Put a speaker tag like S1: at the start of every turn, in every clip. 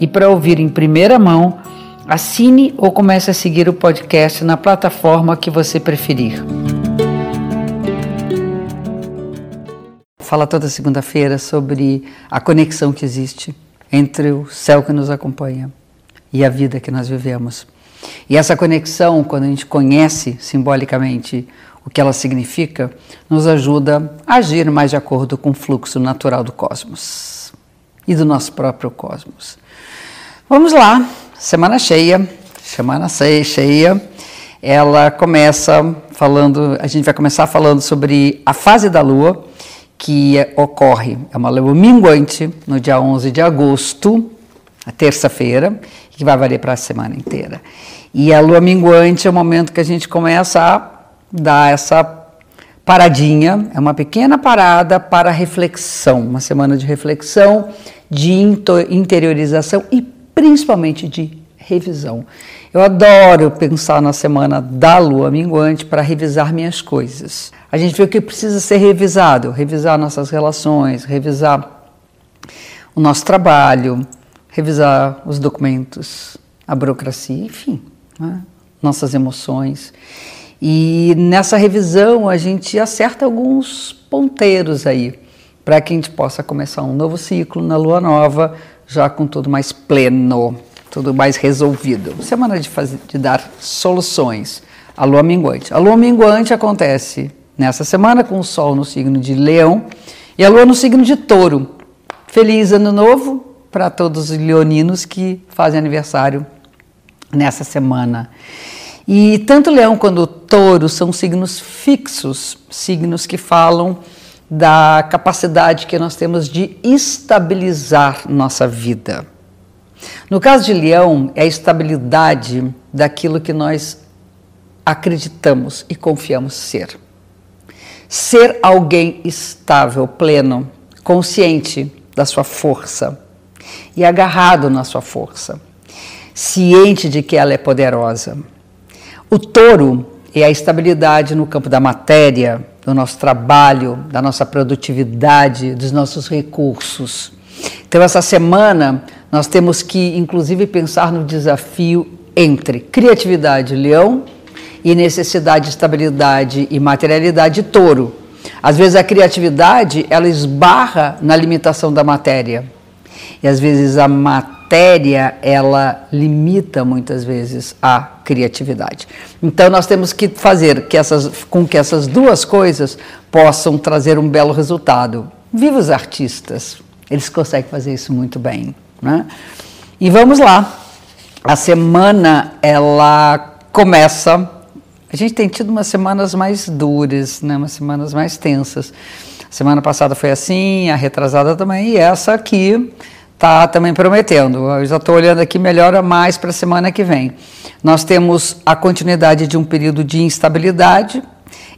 S1: e para ouvir em primeira mão, assine ou comece a seguir o podcast na plataforma que você preferir. Fala toda segunda-feira sobre a conexão que existe entre o céu que nos acompanha e a vida que nós vivemos. E essa conexão, quando a gente conhece simbolicamente o que ela significa, nos ajuda a agir mais de acordo com o fluxo natural do cosmos e do nosso próprio cosmos. Vamos lá, semana cheia, semana cheia. Ela começa falando, a gente vai começar falando sobre a fase da lua que ocorre, é uma lua minguante no dia 11 de agosto, a terça-feira, que vai valer para a semana inteira. E a lua minguante é o momento que a gente começa a dar essa paradinha, é uma pequena parada para reflexão, uma semana de reflexão, de interiorização e principalmente de revisão. Eu adoro pensar na semana da lua minguante para revisar minhas coisas. A gente vê o que precisa ser revisado, revisar nossas relações, revisar o nosso trabalho, revisar os documentos, a burocracia, enfim, né? nossas emoções. E nessa revisão a gente acerta alguns ponteiros aí, para que a gente possa começar um novo ciclo na lua nova, já com tudo mais pleno, tudo mais resolvido. Semana de, fazer, de dar soluções. A lua minguante. A lua minguante acontece nessa semana com o sol no signo de Leão e a lua no signo de Touro. Feliz ano novo para todos os leoninos que fazem aniversário nessa semana. E tanto leão quanto touro são signos fixos, signos que falam da capacidade que nós temos de estabilizar nossa vida. No caso de leão, é a estabilidade daquilo que nós acreditamos e confiamos ser. Ser alguém estável, pleno, consciente da sua força e agarrado na sua força, ciente de que ela é poderosa. O touro é a estabilidade no campo da matéria, do nosso trabalho, da nossa produtividade, dos nossos recursos. Então, essa semana, nós temos que, inclusive, pensar no desafio entre criatividade, leão, e necessidade, estabilidade e materialidade, touro. Às vezes, a criatividade ela esbarra na limitação da matéria. E às vezes a matéria ela limita muitas vezes a criatividade. Então nós temos que fazer que essas, com que essas duas coisas possam trazer um belo resultado. Viva os artistas, eles conseguem fazer isso muito bem. Né? E vamos lá. A semana ela começa. A gente tem tido umas semanas mais duras, né? umas semanas mais tensas. Semana passada foi assim, a retrasada também, e essa aqui está também prometendo. Eu já estou olhando aqui, melhora mais para a semana que vem. Nós temos a continuidade de um período de instabilidade.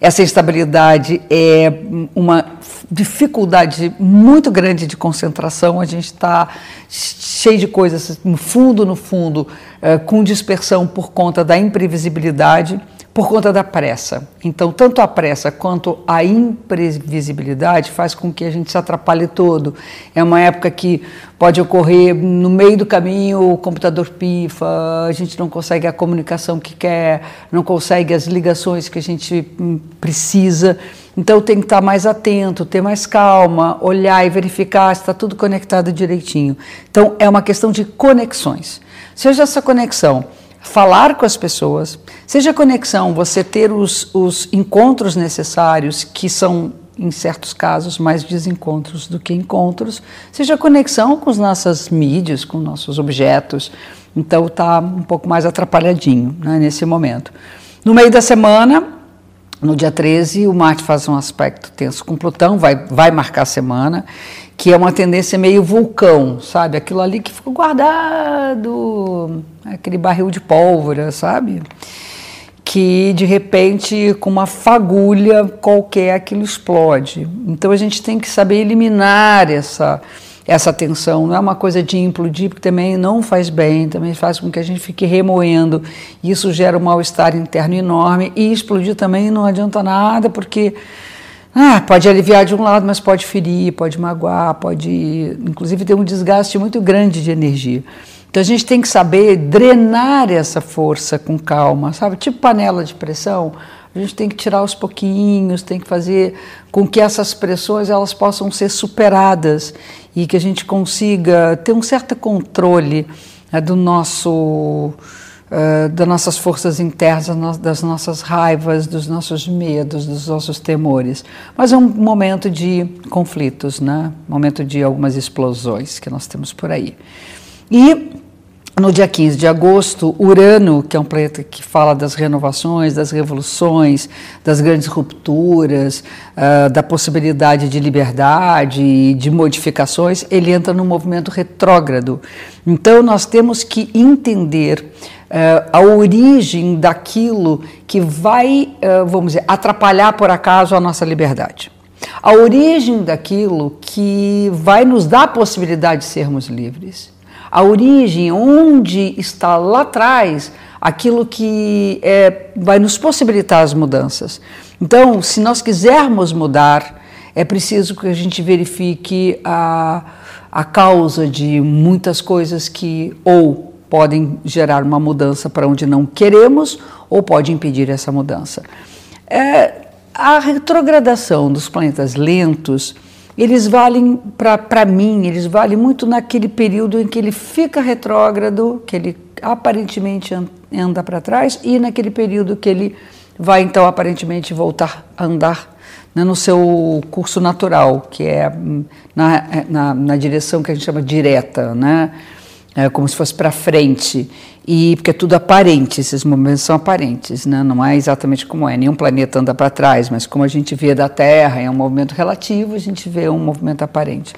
S1: Essa instabilidade é uma dificuldade muito grande de concentração. A gente está cheio de coisas no fundo, no fundo, eh, com dispersão por conta da imprevisibilidade por conta da pressa. Então, tanto a pressa quanto a imprevisibilidade faz com que a gente se atrapalhe todo. É uma época que pode ocorrer no meio do caminho, o computador pifa, a gente não consegue a comunicação que quer, não consegue as ligações que a gente hum, precisa. Então, tem que estar mais atento, ter mais calma, olhar e verificar se está tudo conectado direitinho. Então, é uma questão de conexões. Seja essa conexão falar com as pessoas, seja conexão, você ter os, os encontros necessários, que são, em certos casos, mais desencontros do que encontros, seja conexão com as nossas mídias, com nossos objetos. Então, está um pouco mais atrapalhadinho né, nesse momento. No meio da semana, No dia 13, o Marte faz um aspecto tenso com Plutão, vai, vai marcar a semana, que é uma tendência meio vulcão, sabe? Aquilo ali que ficou guardado, aquele barril de pólvora, sabe? Que de repente, com uma fagulha qualquer, aquilo explode. Então a gente tem que saber eliminar essa essa tensão, não é uma coisa de implodir, porque também não faz bem, também faz com que a gente fique remoendo, isso gera um mal-estar interno enorme, e explodir também não adianta nada, porque ah, pode aliviar de um lado, mas pode ferir, pode magoar, pode inclusive ter um desgaste muito grande de energia. Então a gente tem que saber drenar essa força com calma, sabe? Tipo panela de pressão, a gente tem que tirar aos pouquinhos, tem que fazer com que essas pressões elas possam ser superadas e que a gente consiga ter um certo controle né, do nosso uh, das nossas forças internas, das nossas raivas, dos nossos medos, dos nossos temores. Mas é um momento de conflitos, né? Momento de algumas explosões que nós temos por aí. E no dia 15 de agosto, Urano, que é um planeta que fala das renovações, das revoluções, das grandes rupturas, uh, da possibilidade de liberdade e de modificações, ele entra no movimento retrógrado. Então, nós temos que entender uh, a origem daquilo que vai, uh, vamos dizer, atrapalhar por acaso a nossa liberdade. A origem daquilo que vai nos dar a possibilidade de sermos livres a origem, onde está lá atrás aquilo que é, vai nos possibilitar as mudanças. Então, se nós quisermos mudar, é preciso que a gente verifique a, a causa de muitas coisas que ou podem gerar uma mudança para onde não queremos ou pode impedir essa mudança. É, a retrogradação dos planetas lentos eles valem, para mim, eles valem muito naquele período em que ele fica retrógrado, que ele aparentemente anda para trás, e naquele período que ele vai, então, aparentemente voltar a andar né, no seu curso natural, que é hum, na, na, na direção que a gente chama direta, né? É como se fosse para frente. E porque é tudo aparente, esses movimentos são aparentes, né? não é exatamente como é, nenhum planeta anda para trás, mas como a gente vê da Terra, é um movimento relativo, a gente vê um movimento aparente.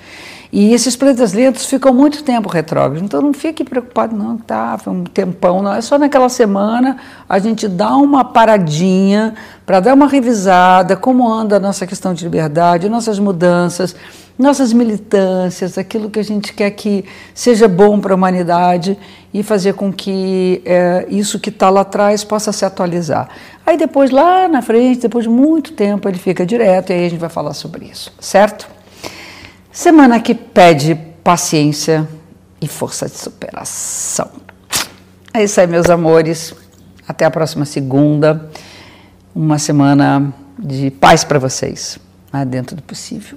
S1: E esses planetas lentos ficam muito tempo retrógrados, então não fique preocupado não, tá, foi um tempão, não, é só naquela semana a gente dá uma paradinha para dar uma revisada, como anda a nossa questão de liberdade, nossas mudanças, nossas militâncias, aquilo que a gente quer que seja bom para a humanidade e fazer com que é, isso que está lá atrás possa se atualizar. Aí depois, lá na frente, depois de muito tempo, ele fica direto e aí a gente vai falar sobre isso, certo? Semana que pede paciência e força de superação. É isso aí, meus amores. Até a próxima segunda. Uma semana de paz para vocês, né, dentro do possível.